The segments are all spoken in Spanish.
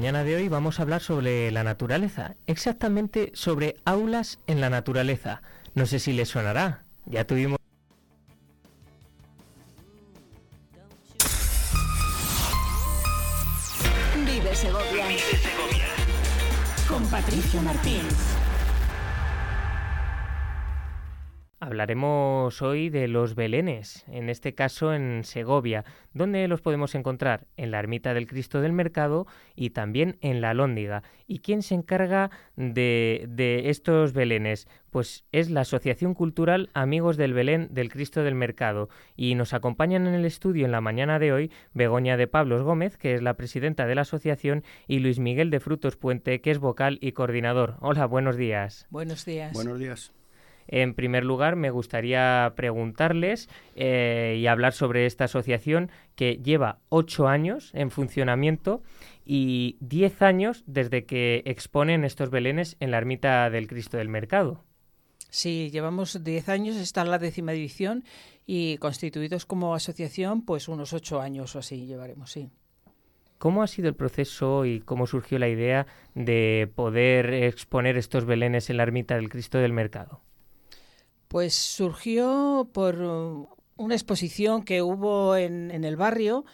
Mañana de hoy vamos a hablar sobre la naturaleza, exactamente sobre aulas en la naturaleza. No sé si les sonará. Ya tuvimos Hablaremos hoy de los belenes, en este caso en Segovia. ¿Dónde los podemos encontrar? En la ermita del Cristo del Mercado y también en la Lóndiga. ¿Y quién se encarga de, de estos belenes? Pues es la Asociación Cultural Amigos del Belén del Cristo del Mercado. Y nos acompañan en el estudio en la mañana de hoy Begoña de Pablos Gómez, que es la presidenta de la asociación, y Luis Miguel de Frutos Puente, que es vocal y coordinador. Hola, buenos días. Buenos días. Buenos días. En primer lugar, me gustaría preguntarles eh, y hablar sobre esta asociación que lleva ocho años en funcionamiento y diez años desde que exponen estos belenes en la ermita del Cristo del Mercado. Sí, llevamos diez años, está en la décima división y constituidos como asociación, pues unos ocho años o así llevaremos, sí. ¿Cómo ha sido el proceso y cómo surgió la idea de poder exponer estos belenes en la ermita del Cristo del Mercado? Pues surgió por uh, una exposición que hubo en, en el barrio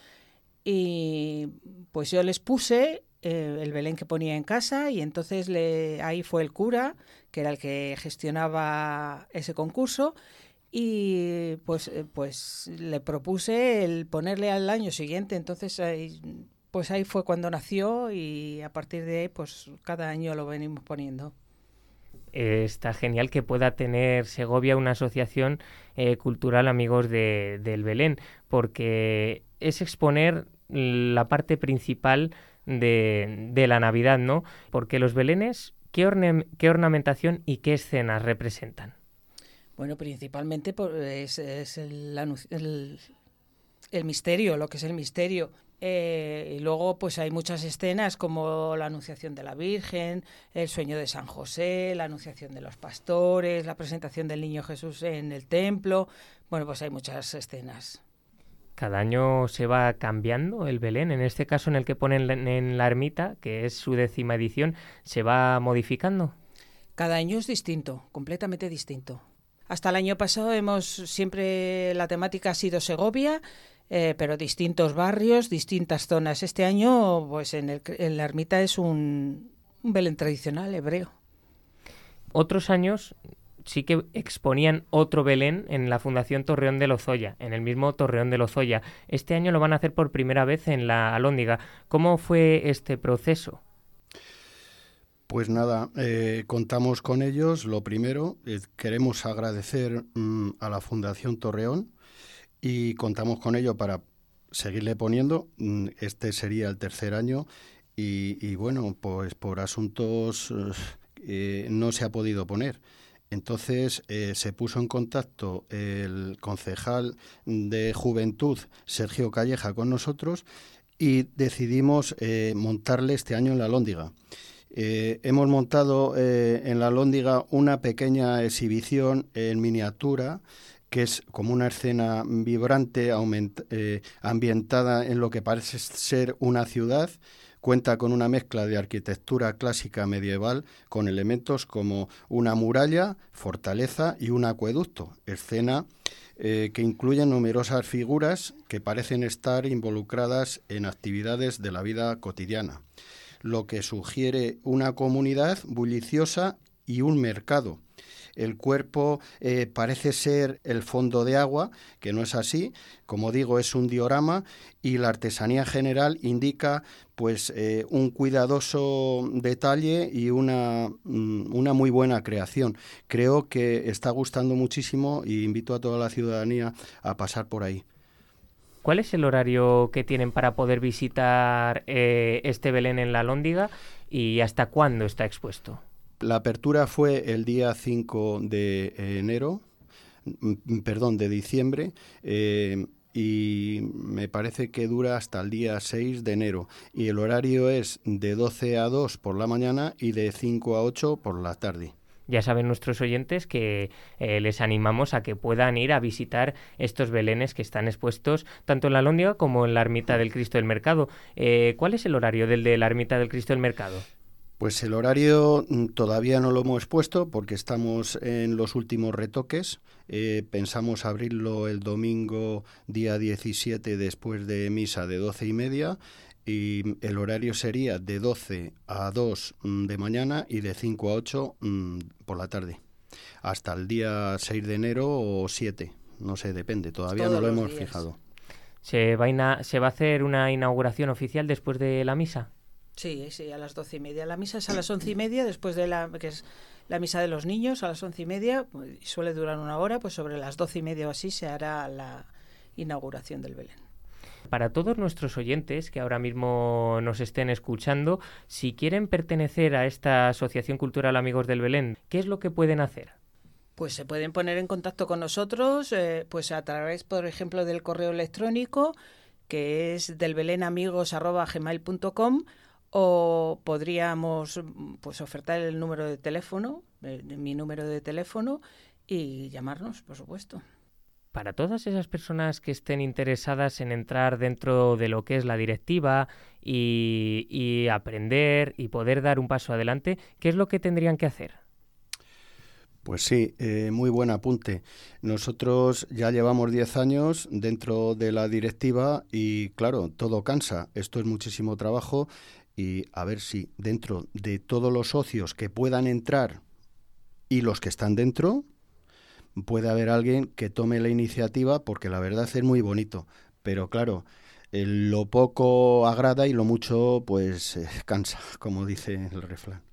y pues yo les puse eh, el Belén que ponía en casa y entonces le, ahí fue el cura, que era el que gestionaba ese concurso, y pues, eh, pues le propuse el ponerle al año siguiente, entonces ahí, pues ahí fue cuando nació y a partir de ahí pues cada año lo venimos poniendo eh, está genial que pueda tener Segovia una asociación eh, cultural Amigos de, del Belén, porque es exponer la parte principal de, la Navidad, ¿no? Porque los belenes, ¿qué, orne ¿qué ornamentación y qué escenas representan? Bueno, principalmente por, es, es el, el, misterio, lo que es el misterio. Eh, y luego pues hay muchas escenas como la Anunciación de la Virgen, el sueño de San José, la Anunciación de los pastores, la presentación del Niño Jesús en el templo. Bueno, pues hay muchas escenas. Cada año se va cambiando el Belén. En este caso, en el que ponen en la ermita, que es su décima edición, ¿se va modificando? Cada año es distinto, completamente distinto. Hasta el año pasado hemos siempre la temática ha sido Segovia eh, pero distintos barrios, distintas zonas. Este año, pues en, el, en la ermita es un, un Belén tradicional hebreo. Otros años sí que exponían otro Belén en la Fundación Torreón de Lozoya, en el mismo Torreón de Lozoya. Este año lo van a hacer por primera vez en la Alóndiga. ¿Cómo fue este proceso? Pues nada, eh, contamos con ellos. Lo primero, eh, queremos agradecer mmm, a la Fundación Torreón y contamos con ello para seguirle poniendo. Mm, este sería el tercer año y, bueno, pues por asuntos eh, no se ha podido poner. Entonces eh, se puso en contacto el concejal de Juventud, Sergio Calleja, con nosotros y decidimos eh, montarle este año en la Lóndiga. Hemos montado en la Lóndiga una pequeña exhibición en miniatura que es como una escena vibrante, eh, ambientada en lo que parece ser una ciudad. Cuenta con una mezcla de arquitectura clásica medieval con elementos como una muralla, fortaleza y un acueducto, escena eh, que incluye numerosas figuras que parecen estar involucradas en actividades de la vida cotidiana, lo que sugiere una comunidad bulliciosa y un mercado el cuerpo eh, parece ser el fondo de agua, que no es así, como digo, es un diorama y la artesanía general indica pues eh, un cuidadoso detalle y una, mm, una muy buena creación. Creo que está gustando muchísimo y invito a toda la ciudadanía a pasar por ahí. ¿Cuál es el horario que tienen para poder visitar eh, este Belén en la Lóndiga y hasta cuándo está expuesto? La apertura fue el día 5 de enero, perdón, de diciembre, eh, y me parece que dura hasta el día 6 de enero. Y el horario es de 12 a 2 por la mañana y de 5 a 8 por la tarde. ya saben nuestros oyentes que eh, les animamos a que puedan ir a visitar estos belenes que están expuestos tanto en la Lóndiga como en la Ermita del Cristo del Mercado. Eh, ¿Cuál es el horario del de la Ermita del Cristo del Mercado? Pues el horario mm, todavía no lo hemos puesto porque estamos en los últimos retoques. Eh, pensamos abrirlo el domingo día 17 después de misa de doce y media y el horario sería de 12 a 2 mm, de mañana y de 5 a 8 mm, por la tarde, hasta el día 6 de enero o 7, no sé, depende, todavía no lo hemos fijado. ¿Se va, ¿Se va a hacer una inauguración oficial después de la misa? Sí, sí, a las doce y media. La misa es a las once y media, después de la que es la misa de los niños, a las once y media, pues, suele durar una hora, pues sobre las doce y media o así se hará la inauguración del Belén. Para todos nuestros oyentes que ahora mismo nos estén escuchando, si quieren pertenecer a esta Asociación Cultural Amigos del Belén, ¿qué es lo que pueden hacer? Pues se pueden poner en contacto con nosotros, eh, pues a través, por ejemplo, del correo electrónico, que es del o podríamos pues ofertar el número de teléfono, eh, mi número de teléfono y llamarnos, por supuesto para todas esas personas que estén interesadas en entrar dentro de lo que es la directiva y, aprender y poder dar un paso adelante, ¿qué es lo que tendrían que hacer? Pues sí, eh, muy buen apunte. Nosotros ya llevamos 10 años dentro de la directiva y claro, todo cansa. Esto es muchísimo trabajo y a ver si dentro de todos los socios que puedan entrar y los que están dentro, puede haber alguien que tome la iniciativa porque la verdad es muy bonito. Pero claro, lo poco agrada y lo mucho pues eh, cansa, como dice el refrán.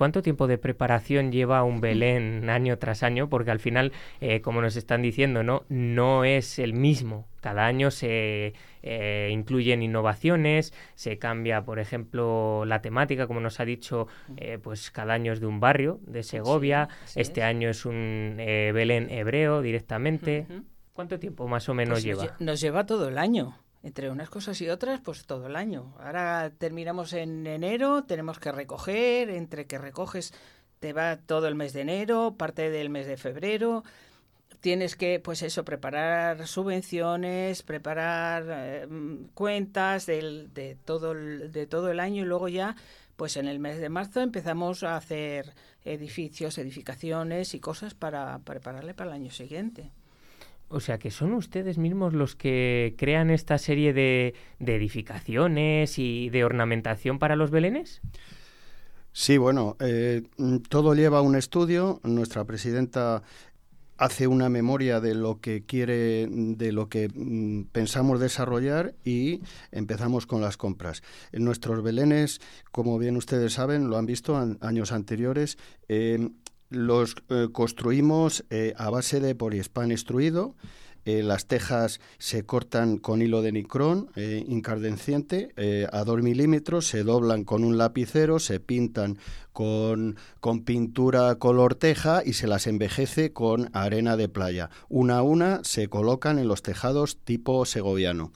¿Cuánto tiempo de preparación lleva un Belén año tras año? Porque al final, eh, como nos están diciendo, no, no es el mismo. Cada año se eh, incluyen innovaciones, se cambia, por ejemplo, la temática, como nos ha dicho, eh, pues cada año es de un barrio de Segovia. este año es un Belén hebreo directamente. ¿Cuánto tiempo más o menos pues lleva? nos lleva todo el año entre unas cosas y otras, pues todo el año. Ahora terminamos en enero, tenemos que recoger, entre que recoges te va todo el mes de enero, parte del mes de febrero. Tienes que, pues eso, preparar subvenciones, preparar eh, cuentas del, de, todo el, de todo el año y luego ya, pues en el mes de marzo empezamos a hacer edificios, edificaciones y cosas para prepararle para el año siguiente. O sea, que son ustedes mismos los que crean esta serie de, edificaciones y de ornamentación para los belenes. Sí, bueno, eh, todo lleva un estudio. Nuestra presidenta hace una memoria de lo que quiere, de lo que mm, pensamos desarrollar y empezamos con las compras. En nuestros belenes, como bien ustedes saben, lo han visto años anteriores, eh, los eh, construimos eh, a base de poliespan extruido. Eh, las tejas se cortan con hilo de nicrón incardenciente a 2 milímetros, se doblan con un lapicero, se pintan con, con, pintura color teja y se las envejece con arena de playa. Una a una se colocan en los tejados tipo segoviano.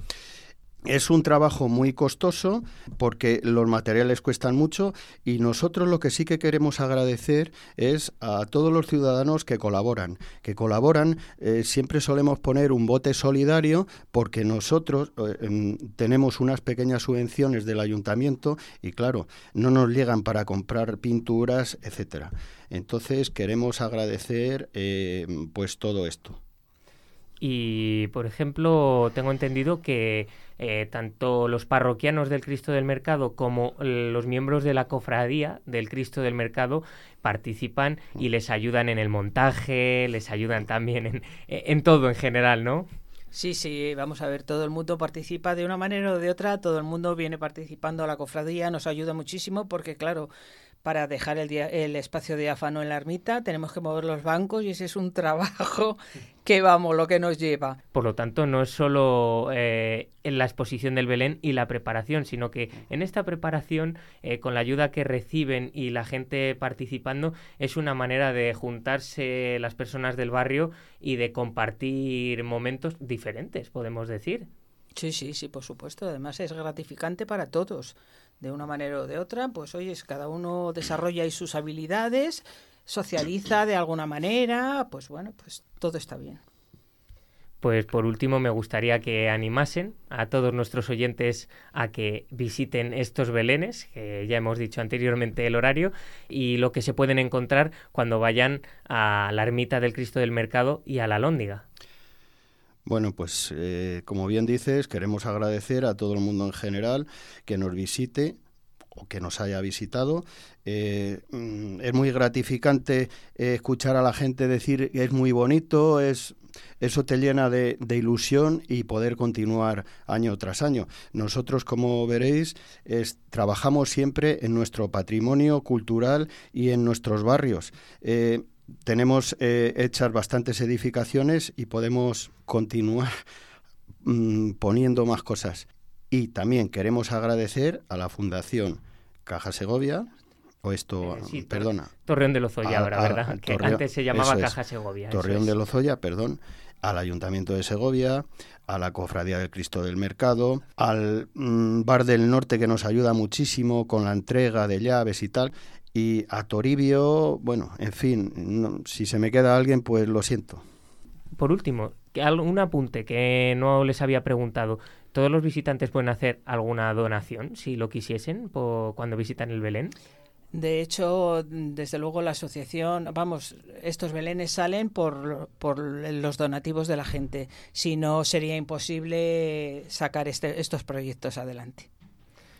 Es un trabajo muy costoso porque los materiales cuestan mucho y nosotros lo que sí que queremos agradecer es a todos los ciudadanos que colaboran. Que colaboran, eh, siempre solemos poner un bote solidario porque nosotros eh, em, tenemos unas pequeñas subvenciones del ayuntamiento y claro, no nos llegan para comprar pinturas, etcétera. Entonces queremos agradecer eh, pues todo esto. Y, por ejemplo, tengo entendido que eh, tanto los parroquianos del Cristo del Mercado como los miembros de la cofradía del Cristo del Mercado participan y les ayudan en el montaje, les ayudan también en, en todo en general, ¿no? Sí, sí, vamos a ver, todo el mundo participa de una manera o de otra, todo el mundo viene participando a la cofradía, nos ayuda muchísimo porque, claro, para dejar el, el espacio diáfano en la ermita, tenemos que mover los bancos y ese es un trabajo que vamos, lo que nos lleva. Por lo tanto, no es solo eh, en la exposición del Belén y la preparación, sino que en esta preparación, eh, con la ayuda que reciben y la gente participando, es una manera de juntarse las personas del barrio y de compartir momentos diferentes, podemos decir. Sí, sí, sí, por supuesto. Además es gratificante para todos de una manera o de otra, pues oye, cada uno desarrolla sus habilidades, socializa de alguna manera, pues bueno, pues todo está bien. Pues por último me gustaría que animasen a todos nuestros oyentes a que visiten estos belenes, que ya hemos dicho anteriormente el horario, y lo que se pueden encontrar cuando vayan a la ermita del Cristo del Mercado y a la Lóndiga. Bueno, pues eh, como bien dices, queremos agradecer a todo el mundo en general que nos visite o que nos haya visitado. Eh, mm, es muy gratificante eh, escuchar a la gente decir que es muy bonito, es eso te llena de, ilusión y poder continuar año tras año. Nosotros, como veréis, trabajamos siempre en nuestro patrimonio cultural y en nuestros barrios. Tenemos hechas bastantes edificaciones y podemos continuar mm, poniendo más cosas. Y también queremos agradecer a la Fundación Caja Segovia, o esto, eh, perdona. Torreón de Lozoya ahora, ¿verdad? que antes se llamaba Caja Segovia. Torreón de Lozoya, perdón, al Ayuntamiento de Segovia, a la Cofradía del Cristo del Mercado, al mm, Bar del Norte que nos ayuda muchísimo con la entrega de llaves y tal, y a Toribio, bueno, en fin, si se me queda alguien, pues lo siento. Por último, un apunte que no les había preguntado. ¿Todos los visitantes pueden hacer alguna donación si lo quisiesen cuando visitan el Belén? De hecho, desde luego la asociación, vamos, estos belenes salen por, por los donativos de la gente. Si no, sería imposible sacar este, estos proyectos adelante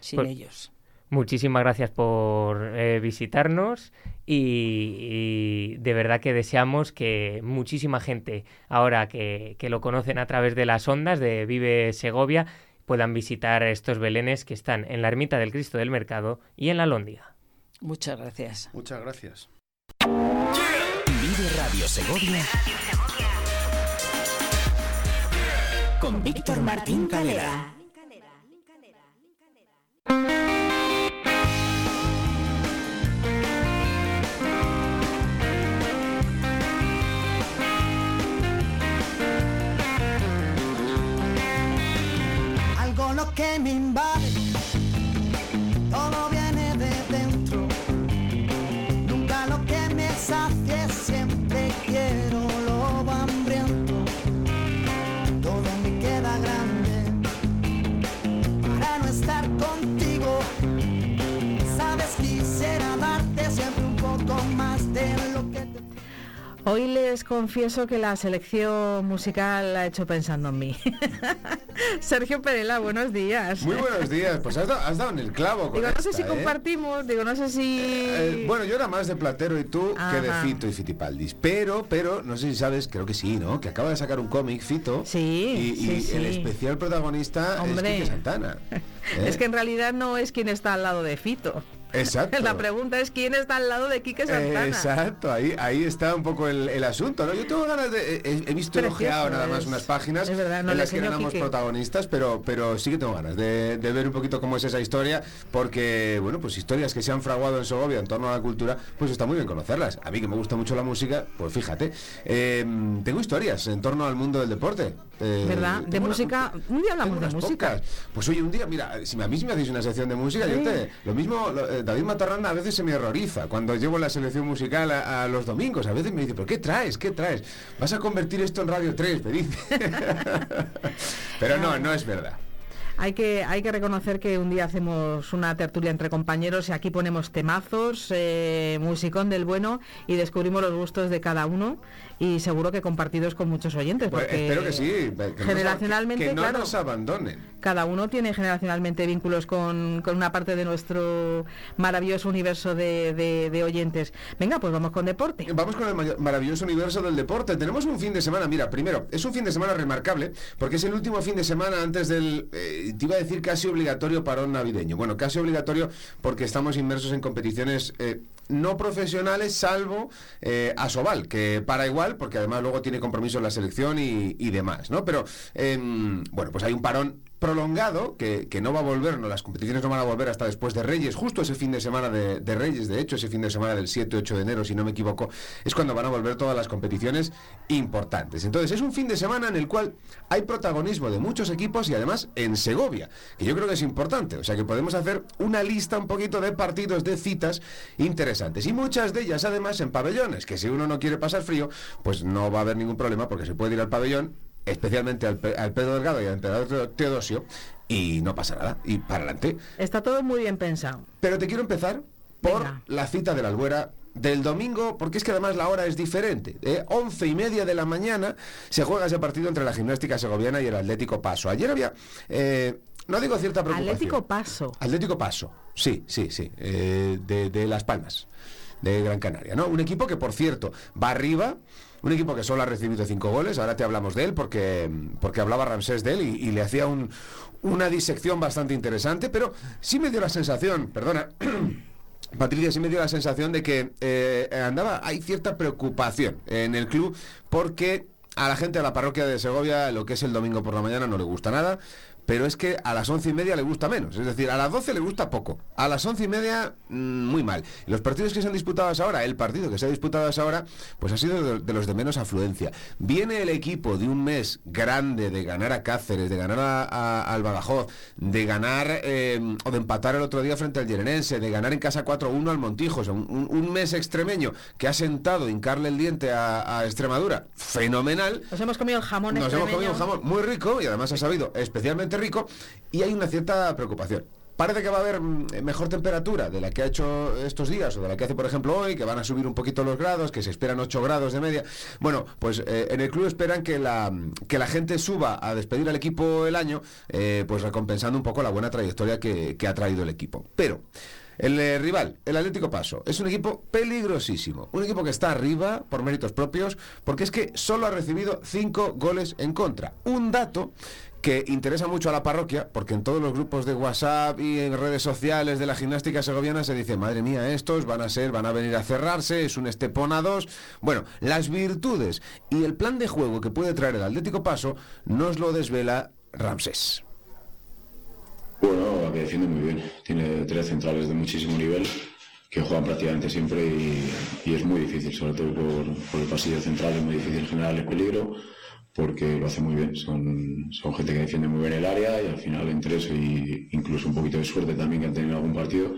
sin pues ellos. Muchísimas gracias por eh, visitarnos y, de verdad que deseamos que muchísima gente, ahora que, que, lo conocen a través de las ondas de Vive Segovia, puedan visitar estos belenes que están en la Ermita del Cristo del Mercado y en la Lóndiga. Muchas gracias. Muchas gracias. Vive Radio Segovia con Víctor Martín Calera. que me invade, Hoy les confieso que la selección musical la ha hecho pensando en mí. Sergio Perela, buenos días. Muy buenos días, pues has dado, en el clavo. digo, no sé si ¿eh? compartimos, digo, no sé si. Eh, bueno, yo era más de Platero y tú que de Fito y Fitipaldis. Pero, pero, no sé si sabes, creo que sí, ¿no? Que acaba de sacar un cómic, Fito. Sí. Y, el especial protagonista es Quique Santana. Es que en realidad no es quien está al lado de Fito. Exacto. La pregunta es quién está al lado de Quique Santana. exacto, ahí, ahí está un poco el, asunto, ¿no? Yo tengo ganas de. He, visto elogiado nada más unas páginas en las que éramos protagonistas, pero, pero sí que tengo ganas de, ver un poquito cómo es esa historia, porque, bueno, pues historias que se han fraguado en Segovia en torno a la cultura, pues está muy bien conocerlas. A mí que me gusta mucho la música, pues fíjate. Em, tengo historias en torno al mundo del deporte. Eh, ¿Verdad? De música. un día hablamos de música. Pues oye, un día, mira, si a mí me hacéis una sección de música, yo te. Lo mismo. Eh, David Matarranda a veces se me horroriza cuando llevo la selección musical a, los domingos. A veces me dice, ¿pero qué traes? ¿Qué traes? ¿Vas a convertir esto en Radio 3? Me dice. Pero no, no es verdad. Hay que, hay que reconocer que un día hacemos una tertulia entre compañeros y aquí ponemos temazos, eh, musicón del bueno y descubrimos los gustos de cada uno y seguro que compartidos con muchos oyentes. Pues porque espero que sí. generacionalmente, que no nos abandonen. Cada uno tiene generacionalmente vínculos con, una parte de nuestro maravilloso universo de, oyentes. Venga, pues vamos con deporte. Vamos con el maravilloso universo del deporte. Tenemos un fin de semana, mira, primero, es un fin de semana remarcable porque es el último fin de semana antes del, eh, te iba a decir casi obligatorio parón navideño. Bueno, casi obligatorio porque estamos inmersos en competiciones eh, no profesionales, salvo eh, Asobal, que para igual, porque además luego tiene compromiso en la selección y, demás, ¿no? Pero, em, bueno, pues hay un parón prolongado, que, no va a volver, no, las competiciones no van a volver hasta después de Reyes, justo ese fin de semana de, Reyes, de hecho, ese fin de semana del 7-8 de enero, si no me equivoco, es cuando van a volver todas las competiciones importantes. Entonces, es un fin de semana en el cual hay protagonismo de muchos equipos y además en Segovia, que yo creo que es importante. O sea, que podemos hacer una lista un poquito de partidos, de citas interesantes. Y muchas de ellas, además, en pabellones, que si uno no quiere pasar frío, pues no va a haber ningún problema porque se puede ir al pabellón especialmente al, Pedro Delgado y al emperador Teodosio, y no pasa nada, y para adelante. Está todo muy bien pensado. Pero te quiero empezar por la cita de la Albuera del domingo, porque es que además la hora es diferente. ¿eh? Once y media de la mañana se juega ese partido entre la gimnástica segoviana y el Atlético Paso. Ayer había, eh, no digo cierta preocupación. Atlético Paso. Atlético Paso, sí, sí, sí, eh, de, de Las Palmas, de Gran Canaria, ¿no? Un equipo que, por cierto, va arriba. Un equipo que solo ha recibido cinco goles, ahora te hablamos de él porque, porque hablaba Ramsés de él y, le hacía una disección bastante interesante, pero sí me dio la sensación, perdona, Patricia, sí me dio la sensación de que eh, andaba, hay cierta preocupación en el club porque a la gente de la parroquia de Segovia lo que es el domingo por la mañana no le gusta nada pero es que a las once y media le gusta menos. Es decir, a las doce le gusta poco. A las once y media, mm, muy mal. los partidos que se han disputado hasta ahora, el partido que se ha disputado hasta ahora, pues ha sido de, los de menos afluencia. Viene el equipo de un mes grande de ganar a Cáceres, de ganar a, al Badajoz, de ganar eh, o de empatar el otro día frente al Yerenense, de ganar en casa 4-1 al Montijo. un, mes extremeño que ha sentado hincarle el diente a, Extremadura. Fenomenal. Nos hemos comido el jamón Nos hemos comido un jamón muy rico y además ha sabido especialmente rico y hay una cierta preocupación. Parece que va a haber mm, mejor temperatura de la que ha hecho estos días o de la que hace, por ejemplo, hoy, que van a subir un poquito los grados, que se esperan 8 grados de media. Bueno, pues eh, en el club esperan que la, que la gente suba a despedir al equipo el año, eh, pues recompensando un poco la buena trayectoria que, ha traído el equipo. Pero... El eh, rival, el Atlético Paso, es un equipo peligrosísimo. Un equipo que está arriba por méritos propios, porque es que solo ha recibido 5 goles en contra. Un dato que interesa mucho a la parroquia, porque en todos los grupos de WhatsApp y en redes sociales de la gimnástica segoviana se dice, madre mía, estos van a ser, van a venir a cerrarse, es un estepona 2. Bueno, las virtudes y el plan de juego que puede traer el Atlético Paso nos lo desvela Ramsés. Bueno, que defiende muy bien. Tiene tres centrales de muchísimo nivel que juegan prácticamente siempre y, es muy difícil, sobre todo por, por el pasillo central, es muy difícil generar el peligro porque lo hace muy bien. Son, son gente que defiende muy bien el área y al final entre eso y incluso un poquito de suerte también que han tenido algún partido,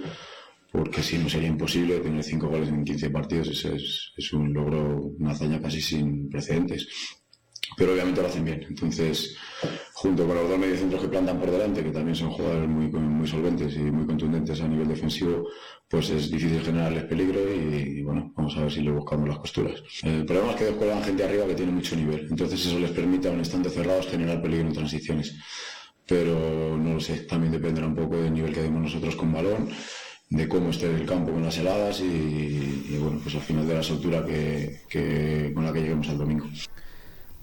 porque si no sería imposible tener cinco goles en 15 partidos, es, es un logro, una hazaña casi sin precedentes pero obviamente lo hacen bien. Entonces, junto con los dos mediocentros que plantan por delante, que también son jugadores muy, muy solventes y muy contundentes a nivel defensivo, pues es difícil generarles peligro y, bueno, vamos a ver si le buscamos las costuras. El problema es que descuelgan gente arriba que tiene mucho nivel, entonces eso les permite a un cerrados generar peligro en transiciones. Pero no lo sé, también dependerá un poco del nivel que demos nosotros con balón de cómo esté el campo con las heladas y, bueno, pues al final de la soltura que, con la que lleguemos al domingo.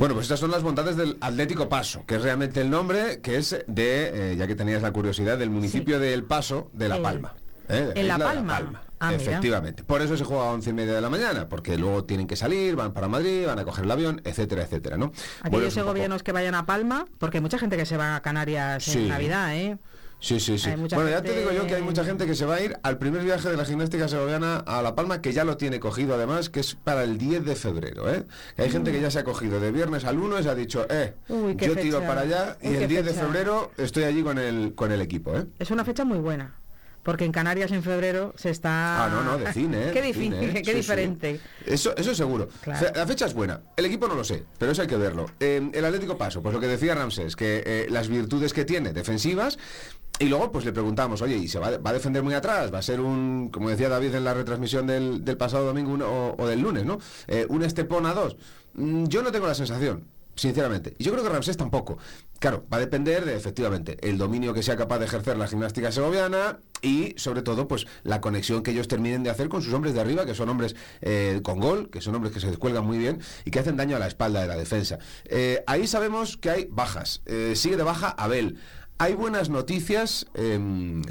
Bueno, pues estas son las bondades del Atlético Paso, que es realmente el nombre, que es de, eh, ya que tenías la curiosidad, del municipio del Paso de La Palma. ¿eh? En La Palma. Ah, Efectivamente. Por eso se juega a once y media de la mañana, porque luego tienen que salir, van para Madrid, van a coger el avión, etcétera, etcétera, ¿no? Aquellos segovianos que vayan a Palma, porque hay mucha gente que se va a Canarias en Navidad, ¿eh? Sí, sí, sí. Bueno, ya te digo yo que hay mucha gente que se va a ir al primer viaje de la gimnástica segoviana a La Palma, que ya lo tiene cogido además, que es para el 10 de febrero. ¿eh? hay gente que ya se ha cogido de viernes al 1 y se ha dicho, eh, yo tiro para allá y el 10 de febrero estoy allí con el, con el equipo. ¿eh? Es una fecha muy buena. Porque en Canarias en febrero se está. Ah, no, no, de cine, ¿eh? qué, ¿eh? qué diferente. Eso, eso seguro. La fecha es buena. El equipo no lo sé, pero eso hay que verlo. Eh, el Atlético Paso, pues lo que decía Ramsés, que las virtudes que tiene defensivas y luego pues le preguntamos, oye, ¿y se va, a defender muy atrás? ¿Va a ser un, como decía David en la retransmisión del, pasado domingo o, del lunes, ¿no? Eh, ¿Un Estepona a dos? Mm, yo no tengo la sensación, sinceramente. Y yo creo que Ramsés tampoco. Claro, va a depender de, efectivamente, el dominio que sea capaz de ejercer la gimnástica segoviana y, sobre todo, pues la conexión que ellos terminen de hacer con sus hombres de arriba, que son hombres eh, con gol, que son hombres que se descuelgan muy bien y que hacen daño a la espalda de la defensa. Eh, ahí sabemos que hay bajas. sigue de baja Abel. Hay buenas noticias em,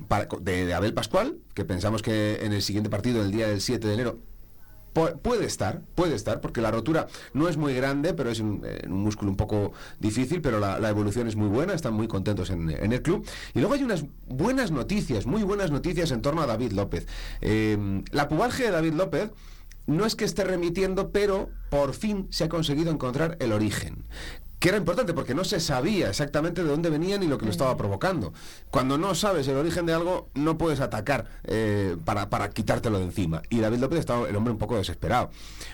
de, Abel Pascual, que pensamos que en el siguiente partido, el día del 7 de enero, puede estar, puede estar, porque la rotura no es muy grande, pero es un, músculo un poco difícil, pero la, evolución es muy buena, están muy contentos en, el club. Y luego hay unas buenas noticias, muy buenas noticias en torno a David López. Eh, la pubalgia de David López no es que esté remitiendo, pero por fin se ha conseguido encontrar el origen que era importante porque no se sabía exactamente de dónde venía ni lo que lo estaba provocando. Cuando no sabes el origen de algo, no puedes atacar eh, para, para, quitártelo de encima. Y David López estaba el hombre un poco desesperado.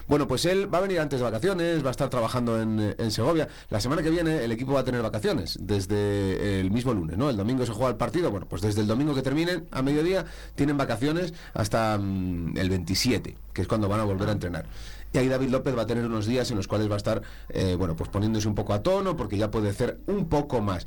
Bueno, pues él va a venir antes de vacaciones, va a estar trabajando en, en Segovia. La semana que viene el equipo va a tener vacaciones, desde el mismo lunes, ¿no? El domingo se juega el partido, bueno, pues desde el domingo que terminen, a mediodía, tienen vacaciones hasta mm, el 27, que es cuando van a volver a entrenar. Ahí David López va a tener unos días en los cuales va a estar, eh, bueno, pues poniéndose un poco a tono, porque ya puede hacer un poco más.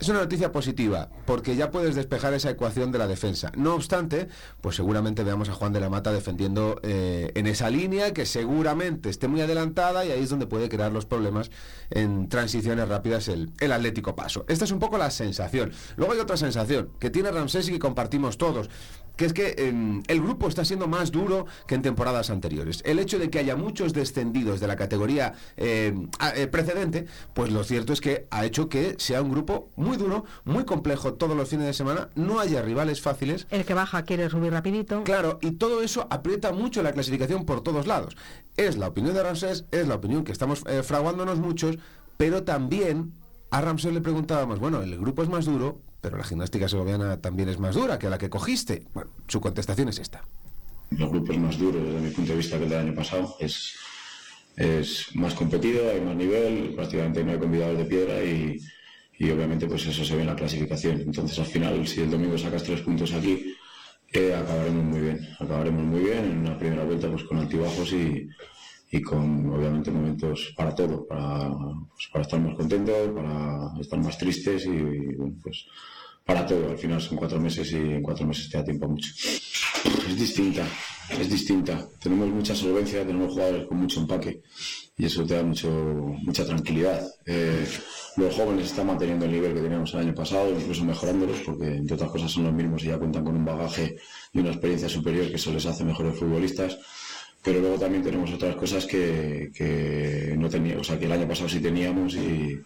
Es una noticia positiva, porque ya puedes despejar esa ecuación de la defensa. No obstante, pues seguramente veamos a Juan de la Mata defendiendo eh, en esa línea que seguramente esté muy adelantada y ahí es donde puede crear los problemas en transiciones rápidas el, el Atlético Paso. Esta es un poco la sensación. Luego hay otra sensación que tiene Ramsés y que compartimos todos que es que em, el grupo está siendo más duro que en temporadas anteriores. El hecho de que haya muchos descendidos de la categoría em, eh, precedente, pues lo cierto es que ha hecho que sea un grupo muy duro, muy complejo todos los fines de semana, no haya rivales fáciles. El que baja quiere subir rapidito. Claro, y todo eso aprieta mucho la clasificación por todos lados. Es la opinión de Ramsés, es la opinión que estamos eh, fraguándonos muchos, pero también a Ramsés le preguntábamos, bueno, el grupo es más duro, pero la gimnástica segoviana también es más dura que la que cogiste. Bueno, su contestación es esta. El grupo es más duro desde mi punto de vista que el del año pasado. Es, es más competido, hay más nivel, prácticamente no hay convidados de piedra y, y obviamente pues eso se ve en la clasificación. Entonces al final, si el domingo sacas tres puntos aquí, eh, acabaremos muy bien. Acabaremos muy bien en una primera vuelta pues con altibajos y, y con obviamente momentos para todo, para, pues, para estar más contentos, para estar más tristes y, bueno, pues para todo. Al final son cuatro meses y en cuatro meses te da tiempo mucho. Es distinta, es distinta. Tenemos mucha solvencia, tenemos jugadores con mucho empaque y eso te da mucho, mucha tranquilidad. Eh, los jóvenes están manteniendo el nivel que teníamos el año pasado, incluso mejorándolos, porque entre otras cosas son los mismos y ya cuentan con un bagaje y una experiencia superior que eso les hace mejores futbolistas pero luego también tenemos otras cosas que, que no tenía, o sea, que el año pasado sí teníamos y,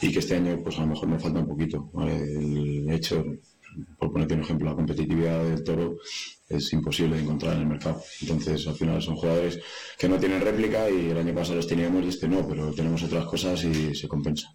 y, que este año pues a lo mejor nos falta un poquito. El hecho, por ponerte un ejemplo, la competitividad del toro es imposible de encontrar en el mercado. Entonces, al final son jugadores que no tienen réplica y el año pasado los teníamos y este no, pero tenemos otras cosas y se compensa.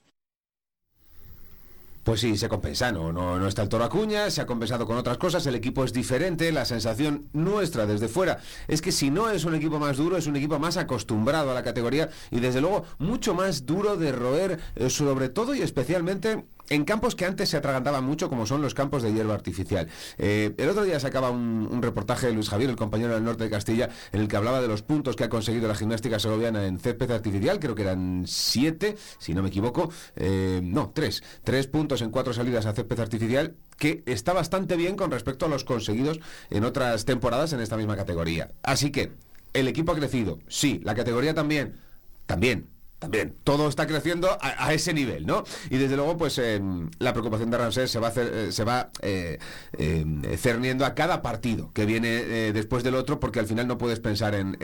Pues sí, se compensa, no, no, no está el toro Acuña, se ha compensado con otras cosas, el equipo es diferente, la sensación nuestra desde fuera es que si no es un equipo más duro, es un equipo más acostumbrado a la categoría y desde luego mucho más duro de roer, eh, sobre todo y especialmente en campos que antes se atragantaban mucho, como son los campos de hierba artificial. Eh, el otro día sacaba un, reportaje de Luis Javier, el compañero del norte de Castilla, en el que hablaba de los puntos que ha conseguido la gimnástica segoviana en césped artificial, creo que eran siete, si no me equivoco, eh, no, tres, tres puntos en cuatro salidas a césped artificial, que está bastante bien con respecto a los conseguidos en otras temporadas en esta misma categoría. Así que, el equipo ha crecido, sí, la categoría también, también, también todo está creciendo a, ese nivel, ¿no? Y desde luego, pues em, la preocupación de Ramsés se va, eh, se va eh, em, cerniendo a cada partido que viene eh, después del otro, porque al final no puedes pensar en,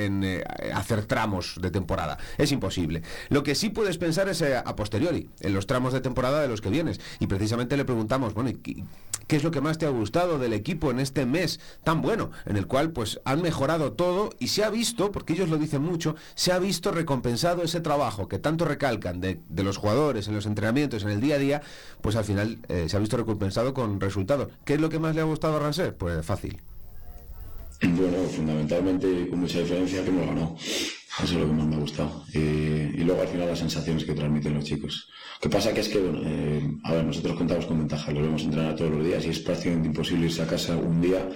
hacer tramos de temporada. Es imposible. Lo que sí puedes pensar es a posteriori, en los tramos de temporada de los que vienes. Y precisamente le preguntamos, bueno, ¿qué, ¿qué es lo que más te ha gustado del equipo en este mes tan bueno, en el cual pues han mejorado todo y se ha visto, porque ellos lo dicen mucho, se ha visto recompensado ese trabajo? que tanto recalcan de, los jugadores en los entrenamientos, en el día a día, pues al final eh, se ha visto recompensado con resultados. ¿Qué es lo que más le ha gustado a Ranser? Pues fácil. Bueno, fundamentalmente con mucha diferencia que hemos ganado. Eso es lo que más me ha gustado. Y, luego al final las sensaciones que transmiten los chicos. Lo que pasa que es que, bueno, eh, a ver, nosotros contamos con ventaja, lo vemos entrenar todos los días y es prácticamente imposible irse a casa un día,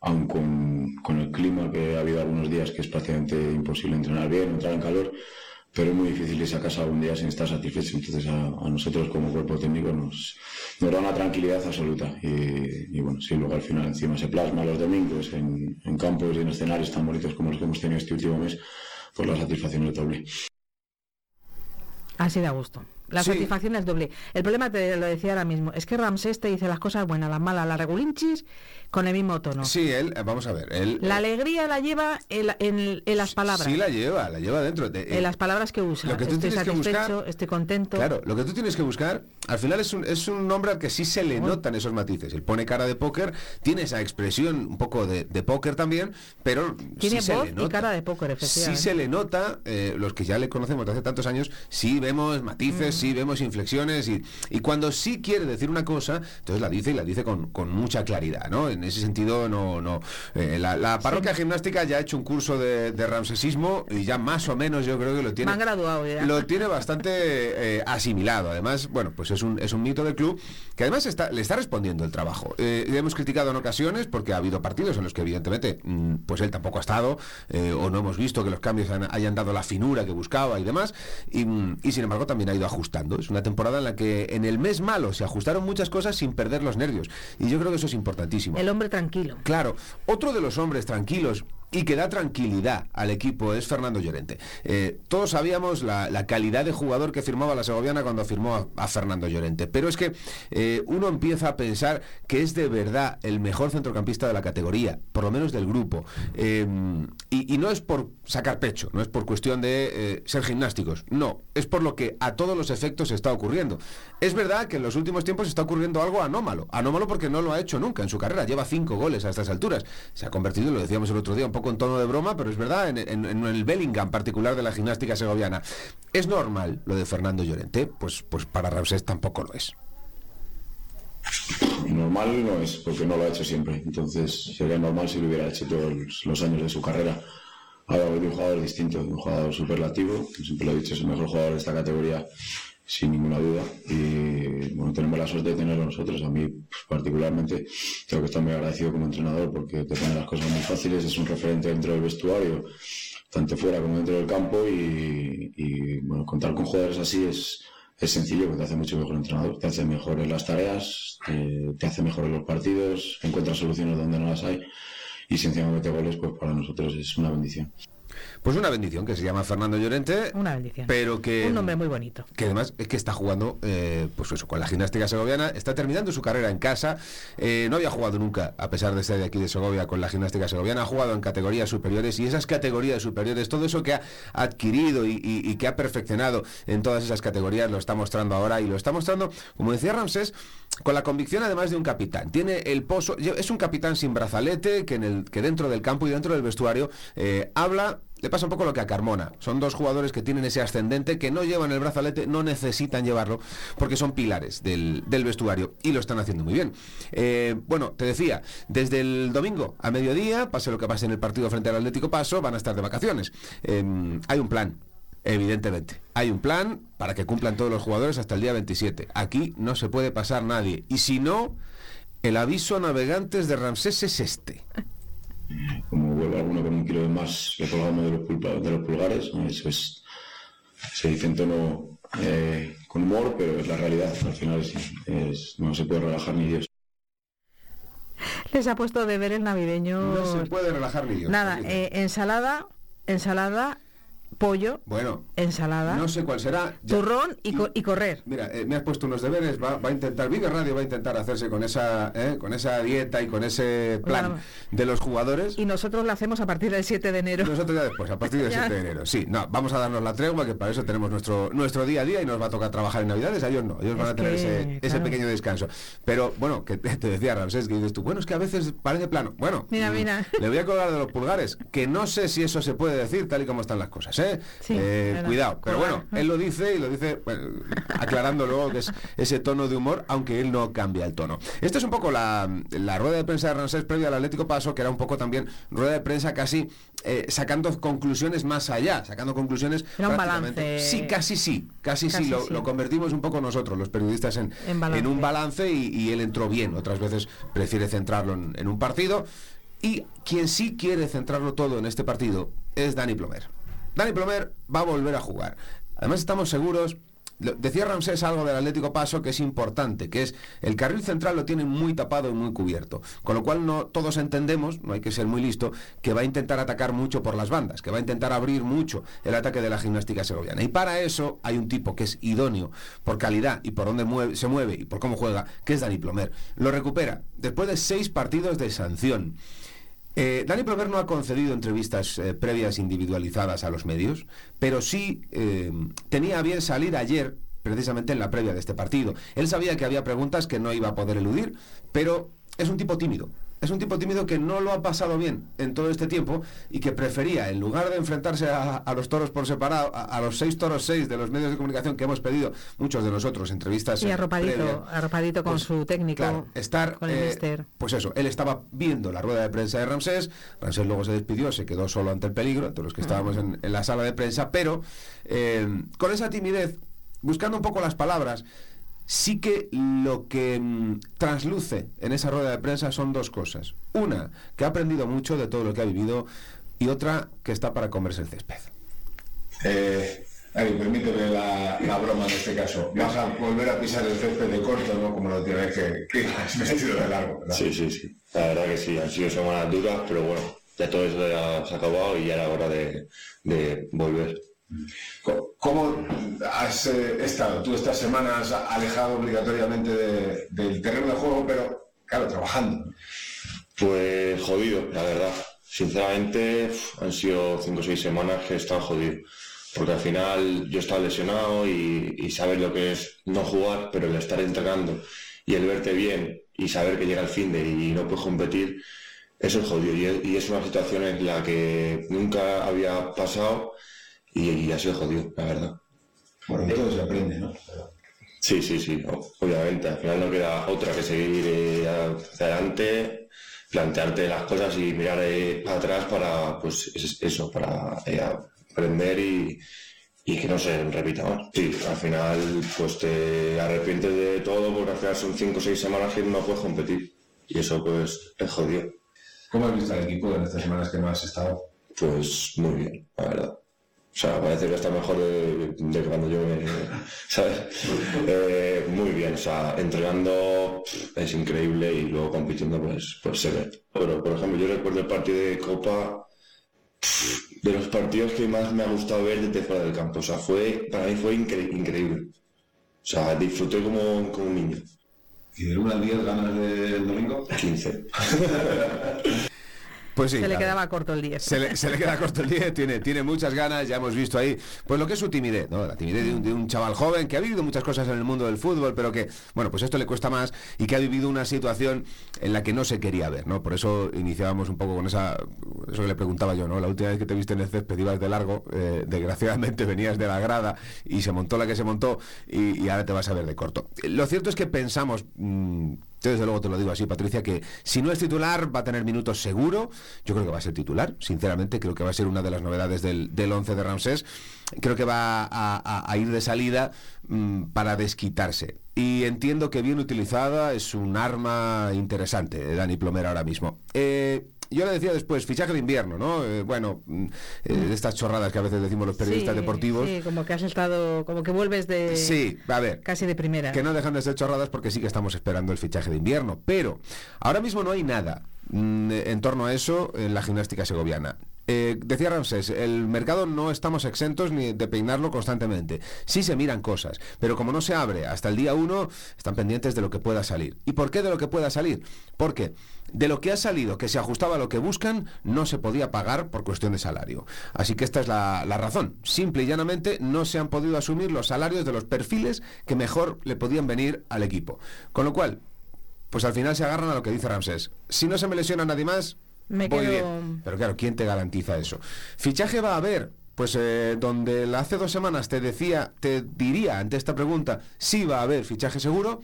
aun con, con el clima que ha habido algunos días que es prácticamente imposible entrenar bien, entrar en calor pero es muy difícil irse a casa un día sin estar satisfecho. Entonces a, nosotros como cuerpo técnico nos, nos da una tranquilidad absoluta. Y, bueno, si luego al final encima se plasma los domingos en, en, campos y en escenarios tan bonitos como los que hemos tenido este último mes, pues la satisfacción es doble. Así da gusto. La satisfacción es doble. El problema, te lo decía ahora mismo, es que Ramsés te dice las cosas buenas, las malas, las regulinchis, con el mismo tono. Sí, él, vamos a ver, él... La alegría la lleva en, las palabras. Sí, la lleva, la lleva dentro. De, en las palabras que usa. Lo que tú estoy satisfecho, estoy contento. Claro, lo que tú tienes que buscar, al final es un, es un nombre al que sí se le notan esos matices. Él pone cara de póker, tiene esa expresión un poco de, póker también, pero tiene sí voz se le nota, y cara de póker, efectivamente. Sí se le nota, eh, los que ya le conocemos de hace tantos años, sí vemos matices, mm. Sí vemos inflexiones y, y cuando sí quiere decir una cosa, entonces la dice y la dice con, con mucha claridad, ¿no? En ese sentido no no, eh, la, parroquia gimnástica ya ha hecho un curso de, de, ramsesismo y ya más o menos yo creo que lo tiene. graduado Lo tiene bastante eh, asimilado. Además, bueno, pues es un, es un mito del club que además está, le está respondiendo el trabajo. Eh, le hemos criticado en ocasiones porque ha habido partidos en los que evidentemente mm, pues él tampoco ha estado o no hemos visto que los cambios hayan dado la finura que buscaba y demás. Y, y sin embargo también ha ido ajustando. Es una temporada en la que en el mes malo se ajustaron muchas cosas sin perder los nervios. Y yo creo que eso es importantísimo. El hombre tranquilo. Claro, otro de los hombres tranquilos y que da tranquilidad al equipo es Fernando Llorente. Eh, todos sabíamos la, calidad de jugador que firmaba la Segoviana cuando firmó a, Fernando Llorente, pero es que eh, uno empieza a pensar que es de verdad el mejor centrocampista de la categoría, por lo menos del grupo. Eh, y, no es por sacar pecho, no es por cuestión de ser gimnásticos, no, es por lo que a todos los efectos está ocurriendo. Es verdad que en los últimos tiempos está ocurriendo algo anómalo, anómalo porque no lo ha hecho nunca en su carrera, lleva cinco goles a estas alturas, se ha convertido, lo decíamos el otro día, un poco con tono de broma, pero es verdad, en, el Bellingham particular de la gimnástica segoviana. ¿Es normal lo de Fernando Llorente? Pues, pues para Ramsés tampoco lo es. Normal no es, porque no lo ha hecho siempre. Entonces sería normal si lo hubiera hecho todos los años de su carrera. Ahora de un jugador distinto, un jugador superlativo, siempre lo he dicho, es el mejor jugador de esta categoría sin ninguna duda. Y bueno, tenemos la suerte de tenerlo nosotros. A mí, pues, particularmente, tengo que estar muy agradecido como entrenador porque te pone las cosas muy fáciles. Es un referente dentro del vestuario, tanto fuera como dentro del campo. Y, bueno, contar con jugadores así es, es sencillo porque te hace mucho mejor entrenador. Te hace mejor en las tareas, te, hace mejor en los partidos, encuentras soluciones donde no las hay. Y mete goles, pues para nosotros es una bendición. Pues una bendición que se llama Fernando Llorente. Una bendición. Pero que. Un nombre muy bonito. Que además es que está jugando, eh, pues eso, con la gimnástica segoviana. Está terminando su carrera en casa. Eh, no había jugado nunca, a pesar de ser de aquí de Segovia, con la gimnástica segoviana. Ha jugado en categorías superiores y esas categorías superiores, todo eso que ha adquirido y, que ha perfeccionado en todas esas categorías, lo está mostrando ahora y lo está mostrando, como decía Ramsés, con la convicción además de un capitán. Tiene el pozo, es un capitán sin brazalete que, en el, que dentro del campo y dentro del vestuario eh, habla le pasa un poco lo que a Carmona. Son dos jugadores que tienen ese ascendente, que no llevan el brazalete, no necesitan llevarlo, porque son pilares del, vestuario y lo están haciendo muy bien. Eh, bueno, te decía, desde el domingo a mediodía, pase lo que pase en el partido frente al Atlético Paso, van a estar de vacaciones. Em, hay un plan. Evidentemente, hay un plan para que cumplan todos los jugadores hasta el día 27. Aquí no se puede pasar nadie. Y si no, el aviso a navegantes de Ramsés es este como vuelve alguno con un kilo de más que colgamos de los, de los pulgares, eso es, se dice en tono eh, con humor, pero es la realidad, al final es, no se puede relajar ni Dios. Les ha puesto de ver el navideño. No se puede relajar ni Dios. Nada, eh, ensalada, ensalada pollo, bueno, ensalada, no sé cuál será, turrón y, y, correr. Mira, eh, me has puesto unos deberes, va, a intentar, Vive Radio va a intentar hacerse con esa, eh, con esa dieta y con ese plan de los jugadores. Y nosotros lo hacemos a partir del 7 de enero. Nosotros ya después, a partir del 7 de enero. Sí, no, vamos a darnos la tregua, que para eso tenemos nuestro, nuestro día a día y nos va a tocar trabajar en Navidades, a ellos no, ellos van a tener ese, ese, pequeño descanso. Pero bueno, que te decía Ramsés, que dices tú, bueno, es que a veces parece plano. Bueno, mira, mm, mira. le voy a colgar de los pulgares, que no sé si eso se puede decir tal y como están las cosas, ¿eh? Sí. eh cuidado. Pero bueno, él lo dice y lo dice aclarando luego que es ese tono de humor, aunque él no cambia el tono. Esta es un poco la, rueda de prensa de Ramsés previa al Atlético Paso, que era un poco también rueda de prensa casi eh, sacando conclusiones más allá, sacando conclusiones. Era un balance. Sí, casi sí, casi, sí, lo, convertimos un poco nosotros, los periodistas, en, en, un balance y, él entró bien. Otras veces prefiere centrarlo en un partido. Y quien sí quiere centrarlo todo en este partido es Dani Plomer. Dani Plomer va a volver a jugar. Además estamos seguros decía Ramsés algo del Atlético Paso que es importante, que es el carril central lo tiene muy tapado y muy cubierto, con lo cual no todos entendemos, no hay que ser muy listo, que va a intentar atacar mucho por las bandas, que va a intentar abrir mucho el ataque de la gimnástica segoviana. Y para eso hay un tipo que es idóneo por calidad y por dónde se mueve y por cómo juega, que es Dani Plomer. Lo recupera después de seis partidos de sanción. Eh, Dani Plomer no ha concedido entrevistas eh, previas individualizadas a los medios, pero sí eh, tenía bien salir ayer, precisamente en la previa de este partido. Él sabía que había preguntas que no iba a poder eludir, pero es un tipo tímido es un tipo tímido que no lo ha pasado bien en todo este tiempo y que prefería, en lugar de enfrentarse a, los toros por separado, a, los seis toros seis de los medios de comunicación que hemos pedido, muchos de nosotros, entrevistas. Y arropadito, arropadito con pues, su técnico. estar. Con el eh, pues eso, él estaba viendo la rueda de prensa de Ramsés, Ramsés luego se despidió, se quedó solo ante el peligro, todos los que estábamos en, la sala de prensa, pero eh, con esa timidez, buscando un poco las palabras, sí que lo que mm, trasluce en esa rueda de prensa son dos cosas. Una, que ha aprendido mucho de todo lo que ha vivido y otra, que está para comerse el césped. Eh, permíteme la, broma en este caso. Vas a volver a pisar el césped de corto, ¿no? Como lo tienes que, que has vestido de largo. Sí, sí, sí. La verdad que sí. Han sido semanas duras, pero bueno, ya todo eso ya se ha acabado y ya era hora de, de volver. ¿Cómo has eh, estado tú estas semanas alejado obligatoriamente del terreno de juego, pero claro, trabajando? Pues jodido, la verdad. Sinceramente, han sido cinco o seis semanas que he estado jodido. Porque al final yo estaba lesionado y, y sabes lo que es no jugar, pero el estar entrenando y el verte bien y saber que llega el fin de y no puedes competir, eso es jodido. Y y es una situación en la que nunca había pasado y, ha sido jodido, la verdad. Bueno, de todo se aprende, ¿no? Sí, sí, sí, obviamente. Al final no queda otra que seguir eh, hacia adelante, plantearte las cosas y mirar eh, atrás para, pues, eso, para eh, aprender y, y que no se repita más. Sí, al final, pues te arrepientes de todo porque al final son cinco o seis semanas que no puedes competir. Y eso, pues, es jodido. ¿Cómo has visto al equipo en estas semanas que no has estado? Pues muy bien, la verdad. O sea, parece que está mejor de, cuando yo me. ¿Sabes? Eh, muy bien, o sea, entrenando es increíble y luego compitiendo, pues, pues se ve. Pero, por ejemplo, yo recuerdo el partido de Copa, de los partidos que más me ha gustado ver desde fuera del campo. O sea, fue, para mí fue increíble. O sea, disfruté como, como un niño. ¿Y de 1 a 10 ganas del domingo? 15. Pues se le quedaba corto el 10. Se le, queda corto el 10, tiene, tiene muchas ganas, ya hemos visto ahí, pues lo que es su timidez, ¿no? La timidez de un, chaval joven que ha vivido muchas cosas en el mundo del fútbol, pero que, bueno, pues esto le cuesta más y que ha vivido una situación en la que no se quería ver, ¿no? Por eso iniciábamos un poco con esa, eso que le preguntaba yo, ¿no? La última vez que te viste en el césped ibas de largo, eh, desgraciadamente venías de la grada y se montó la que se montó y, ahora te vas a ver de corto. Lo cierto es que pensamos... Mm, desde luego te lo digo así, Patricia, que si no es titular va a tener minutos seguro. Yo creo que va a ser titular, sinceramente, creo que va a ser una de las novedades del, del once de Ramsés. Creo que va a, ir de salida mm, para desquitarse. Y entiendo que bien utilizada es un arma interesante, Dani Plomer ahora mismo. Eh, yo le decía después, fichaje de invierno, ¿no? Eh, bueno, mm, eh, de estas chorradas que a veces decimos los periodistas deportivos. Sí, como que has estado, como que vuelves de. Sí, a ver. Casi de primera. Que no dejan de ser chorradas porque sí que estamos esperando el fichaje de invierno. Pero ahora mismo no hay nada mm, en torno a eso en la gimnástica segoviana. Eh, decía Ramsés, el mercado no estamos exentos ni de peinarlo constantemente. Sí se miran cosas, pero como no se abre hasta el día 1, están pendientes de lo que pueda salir. ¿Y por qué de lo que pueda salir? Porque de lo que ha salido, que se ajustaba a lo que buscan, no se podía pagar por cuestión de salario. Así que esta es la, la razón. Simple y llanamente no se han podido asumir los salarios de los perfiles que mejor le podían venir al equipo. Con lo cual, pues al final se agarran a lo que dice Ramsés. Si no se me lesiona nadie más, me Pero claro, ¿quién te garantiza eso? Fichaje va a haber. Pues eh, donde hace dos semanas te decía, te diría ante esta pregunta, sí va a haber fichaje seguro,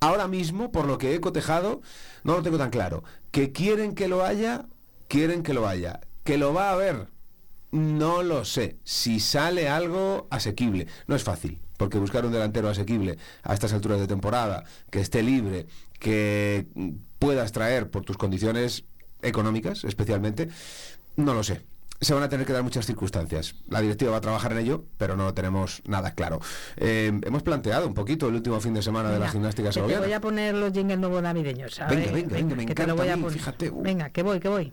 ahora mismo, por lo que he cotejado, no lo tengo tan claro. Que quieren que lo haya, quieren que lo haya. Que lo va a haber, no lo sé. Si sale algo asequible, no es fácil, porque buscar un delantero asequible a estas alturas de temporada, que esté libre, que puedas traer por tus condiciones económicas especialmente, no lo sé. se van a tener que dar muchas circunstancias. La directiva va a trabajar en ello, pero no lo tenemos nada claro. Eh, hemos planteado un poquito el último fin de semana de la gimnástica segoviana. Te voy a poner los jingles nuevos navideños. Venga, venga, venga, me encanta. voy a fíjate. Uh. Venga, que voy, que voy.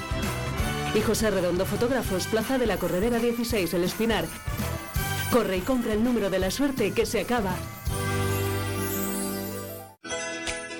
Y José Redondo Fotógrafos, Plaza de la Corredera 16, El Espinar. Corre y compra el número de la suerte que se acaba.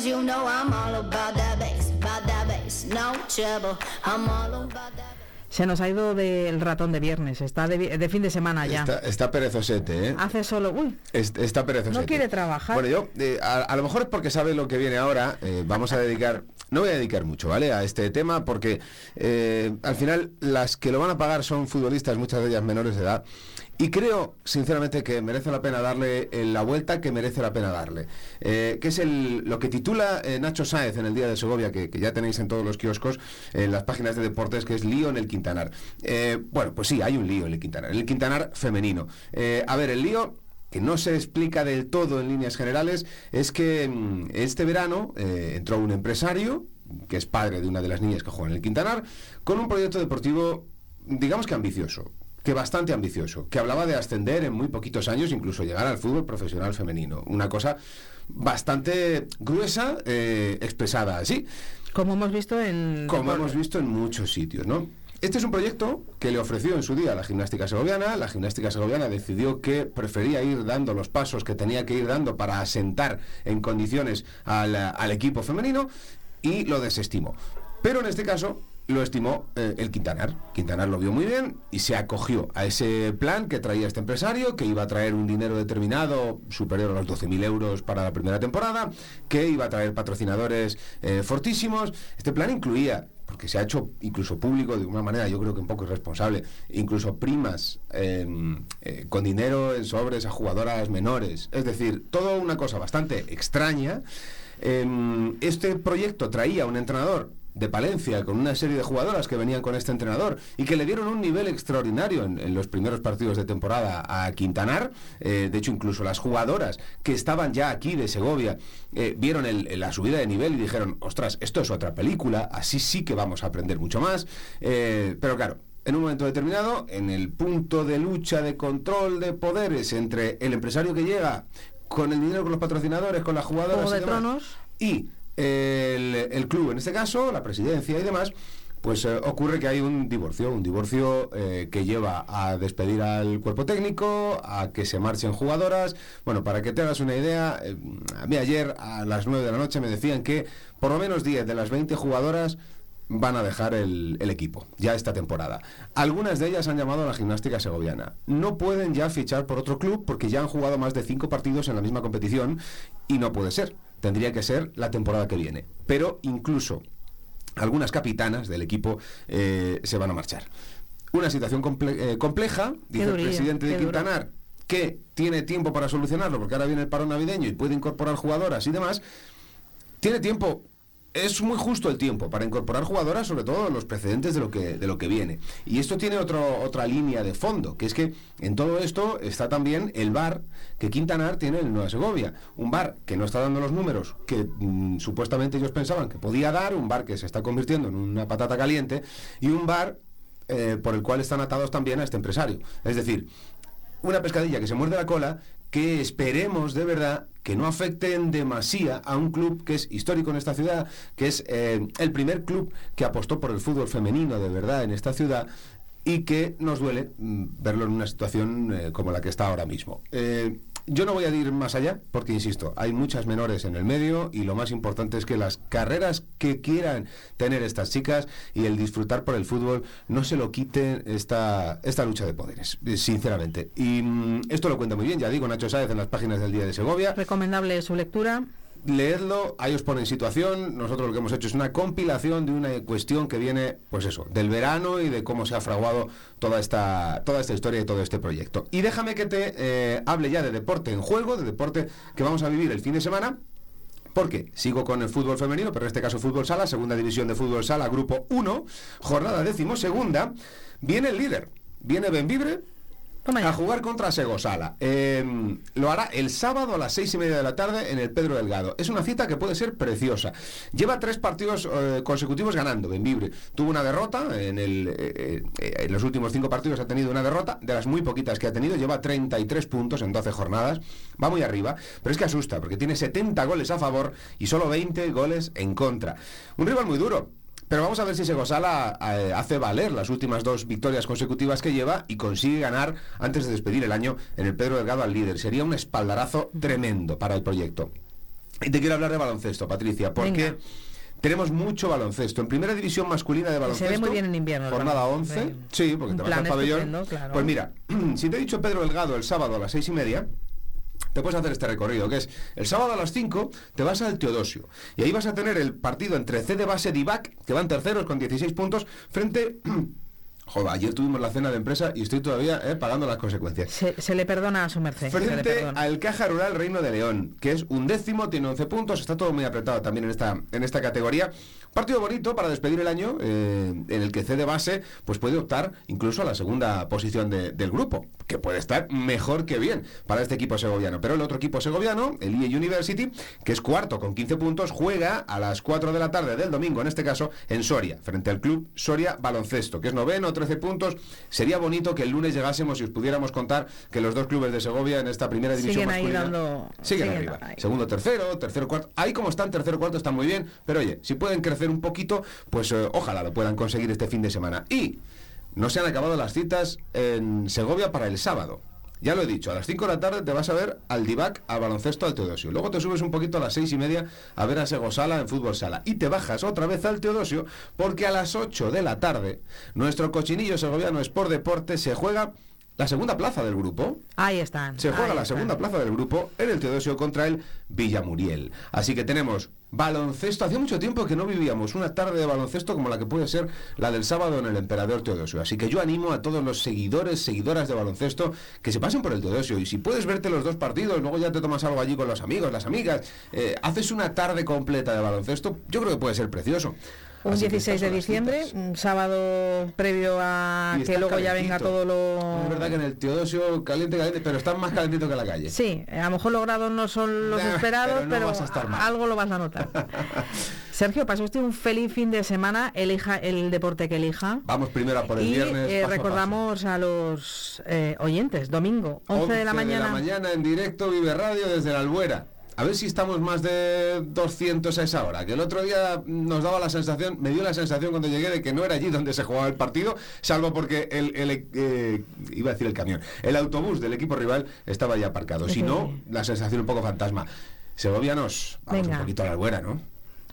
Because you know I'm all about that bass, about that bass, no trouble. I'm all about that se nos ha ido del ratón de viernes, está de, fin de semana ya. Está, perezosete, ¿eh? Hace solo, uy. está perezosete. No quiere trabajar. Bueno, yo, eh, a, lo mejor es porque sabe lo que viene ahora, eh, vamos a dedicar, no voy a dedicar mucho, ¿vale? A este tema, porque eh, al final las que lo van a pagar son futbolistas, muchas de ellas menores de edad, y creo, sinceramente, que merece la pena darle eh, la vuelta que merece la pena darle. Eh, que es lo que titula eh, Nacho Sáez en el Día de Segovia, que, ya tenéis en todos los kioscos, en las páginas de deportes, que es lío en el Quintanar. bueno, pues sí, hay un lío en el Quintanar. En el Quintanar femenino. a ver, el lío que no se explica del todo en líneas generales es que mm, este verano entró un empresario que es padre de una de las niñas que juega en el Quintanar, con un proyecto deportivo, digamos que ambicioso que bastante ambicioso, que hablaba de ascender en muy poquitos años, incluso llegar al fútbol profesional femenino. Una cosa bastante gruesa, eh, expresada así. Como hemos visto en... Como hemos visto en muchos sitios, ¿no? Este es un proyecto que le ofreció en su día la gimnástica segoviana. La gimnástica segoviana decidió que prefería ir dando los pasos que tenía que ir dando para asentar en condiciones al, al equipo femenino y lo desestimó. Pero en este caso lo estimó eh, el Quintanar. Quintanar lo vio muy bien y se acogió a ese plan que traía este empresario, que iba a traer un dinero determinado superior a los 12.000 euros para la primera temporada, que iba a traer patrocinadores eh, fortísimos. Este plan incluía porque se ha hecho incluso público de una manera yo creo que un poco irresponsable, incluso primas em, eh, con dinero en sobres a jugadoras menores, es decir, toda una cosa bastante extraña. Em, este proyecto traía un entrenador de Palencia, con una serie de jugadoras que venían con este entrenador y que le dieron un nivel extraordinario en, los primeros partidos de temporada a Quintanar. Eh, de hecho, incluso las jugadoras que estaban ya aquí de Segovia eh, vieron la subida de nivel y dijeron, ostras, esto es otra película, así sí que vamos a aprender mucho más. Eh, pero claro, en un momento determinado, en el punto de lucha, de control de poderes entre el empresario que llega con el dinero, con los patrocinadores, con las jugadoras y, y el, club, en este caso, la presidencia y demás, pues eh, ocurre que hay un divorcio, un divorcio eh, que lleva a despedir al cuerpo técnico, a que se marchen jugadoras. Bueno, para que te hagas una idea, eh, a mí ayer a las 9 de la noche me decían que por lo menos 10 de las 20 jugadoras van a dejar el, el, equipo, ya esta temporada. Algunas de ellas han llamado a la gimnástica segoviana. No pueden ya fichar por otro club porque ya han jugado más de 5 partidos en la misma competición y no puede ser tendría que ser la temporada que viene. Pero incluso algunas capitanas del equipo eh, se van a marchar. Una situación eh, compleja, dice el presidente de Quintanar, que tiene tiempo para solucionarlo, porque ahora viene el paro navideño y puede incorporar jugadoras y demás. Tiene tiempo es muy justo el tiempo para incorporar jugadoras, sobre todo los precedentes de lo que, de lo que viene. Y esto tiene otro, otra línea de fondo, que es que en todo esto está también el bar que Quintanar tiene en Nueva Segovia. Un bar que no está dando los números que mm, supuestamente ellos pensaban que podía dar, un bar que se está convirtiendo en una patata caliente, y un bar eh, por el cual están atados también a este empresario. Es decir, una pescadilla que se muerde la cola que esperemos de verdad que no afecten demasiado a un club que es histórico en esta ciudad, que es eh, el primer club que apostó por el fútbol femenino de verdad en esta ciudad y que nos duele mm, verlo en una situación eh, como la que está ahora mismo. Eh, yo no voy a ir más allá, porque insisto, hay muchas menores en el medio y lo más importante es que las carreras que quieran tener estas chicas y el disfrutar por el fútbol no se lo quiten esta, esta lucha de poderes, sinceramente. Y mm, esto lo cuenta muy bien, ya digo, Nacho Sáez en las páginas del Día de Segovia. Recomendable su lectura leedlo, ahí os pone en situación. Nosotros lo que hemos hecho es una compilación de una cuestión que viene, pues eso, del verano y de cómo se ha fraguado toda esta, toda esta historia y todo este proyecto. Y déjame que te eh, hable ya de deporte en juego, de deporte que vamos a vivir el fin de semana. Porque sigo con el fútbol femenino, pero en este caso fútbol sala, segunda división de fútbol sala, grupo 1, jornada decimosegunda. Viene el líder, viene Benvibre, a jugar contra Segosala. Eh, lo hará el sábado a las seis y media de la tarde en el Pedro Delgado. Es una cita que puede ser preciosa. Lleva tres partidos eh, consecutivos ganando, Benvibre. Tuvo una derrota en, el, eh, en los últimos cinco partidos ha tenido una derrota, de las muy poquitas que ha tenido, lleva 33 puntos en 12 jornadas, va muy arriba, pero es que asusta, porque tiene 70 goles a favor y solo 20 goles en contra. Un rival muy duro, pero vamos a ver si Segosala eh, hace valer las últimas dos victorias consecutivas que lleva y consigue ganar antes de despedir el año en el Pedro Delgado al líder. Sería un espaldarazo tremendo para el proyecto. Y te quiero hablar de baloncesto, Patricia, porque... Tenemos mucho baloncesto. En primera división masculina de baloncesto. Se ve muy bien en invierno. Jornada 11. Sí, porque te vas al pabellón. Pues mira, si te he dicho Pedro Delgado el sábado a las seis y media, te puedes hacer este recorrido, que es el sábado a las 5 te vas al Teodosio. Y ahí vas a tener el partido entre C de base Divac, que van terceros con 16 puntos, frente Joder, ayer tuvimos la cena de empresa y estoy todavía eh, pagando las consecuencias. Se, le perdona a su merced. Frente al Caja Rural Reino de León, que es un décimo, tiene 11 puntos, está todo muy apretado también en esta, en esta categoría. Partido bonito para despedir el año, eh, en el que C de base pues puede optar incluso a la segunda posición del grupo, que puede estar mejor que bien para este equipo segoviano. Pero el otro equipo segoviano, el IE University, que es cuarto con 15 puntos, juega a las 4 de la tarde del domingo, en este caso, en Soria, frente al club Soria Baloncesto, que es noveno, 13 puntos. Sería bonito que el lunes llegásemos y os pudiéramos contar que los dos clubes de Segovia en esta primera división siguen ahí dando... siguen, arriba. Segundo, tercero, tercero, cuarto. Ahí como están, tercero, cuarto, están muy bien. Pero oye, si pueden crecer un poquito, pues eh, ojalá lo puedan conseguir este fin de semana. Y no se han acabado las citas en Segovia para el sábado. Ya lo he dicho, a las 5 de la tarde te vas a ver al Divac, al baloncesto, al Teodosio. Luego te subes un poquito a las 6 y media a ver a Sego Sala en fútbol sala. Y te bajas otra vez al Teodosio porque a las 8 de la tarde nuestro cochinillo segoviano Sport Deporte se juega la segunda plaza del grupo. Ahí están. Se juega la segunda plaza del grupo en el Teodosio contra el Villamuriel. Así que tenemos baloncesto. Hacía mucho tiempo que no vivíamos una tarde de baloncesto como la que puede ser la del sábado en el Emperador Teodosio. Así que yo animo a todos los seguidores, seguidoras de baloncesto que se pasen por el Teodosio. Y si puedes verte los dos partidos, luego ya te tomas algo allí con los amigos, las amigas, eh, haces una tarde completa de baloncesto, yo creo que puede ser precioso. Un 16 de diciembre, un sábado previo a que luego ya venga todo lo... Es verdad que en el Teodosio caliente, caliente, pero está más calentito que la calle. Sí, a lo mejor los grados no son los esperados, pero, algo lo vas a notar. Sergio, pase usted un feliz fin de semana, elija el deporte que elija. Vamos primero a por el y, viernes. Eh, recordamos a, los eh, oyentes, domingo, 11, de la mañana. de la mañana en directo Vive Radio desde la Albuera. A ver si estamos más de 200 a esa hora. Que el otro día nos daba la sensación, me dio la sensación cuando llegué de que no era allí donde se jugaba el partido, salvo porque el, eh, iba a decir el camión, el autobús del equipo rival estaba ya aparcado. Si no, la sensación un poco fantasma. Segovianos, vamos un poquito a la albuera, ¿no?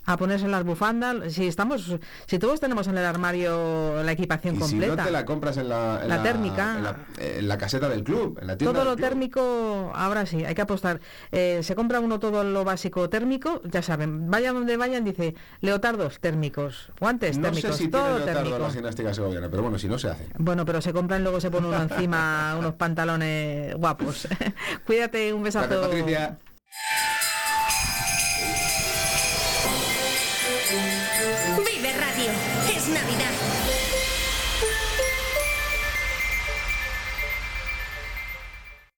A ponerse las bufandas. Si estamos, si todos tenemos en el armario la equipación completa. Si no te la compras en la, la, térmica, en la, caseta del club, en la tienda. Todo lo térmico, ahora sí, hay que apostar. Eh, se compra uno todo lo básico térmico, ya saben, vayan donde vayan, dice leotardos térmicos, guantes térmicos, sé si todo térmico. la gimnástica segoviana, pero bueno, si no se hace. Bueno, pero se compran luego se pone uno encima unos pantalones guapos. Cuídate, un besazo. Patricia. Navidad.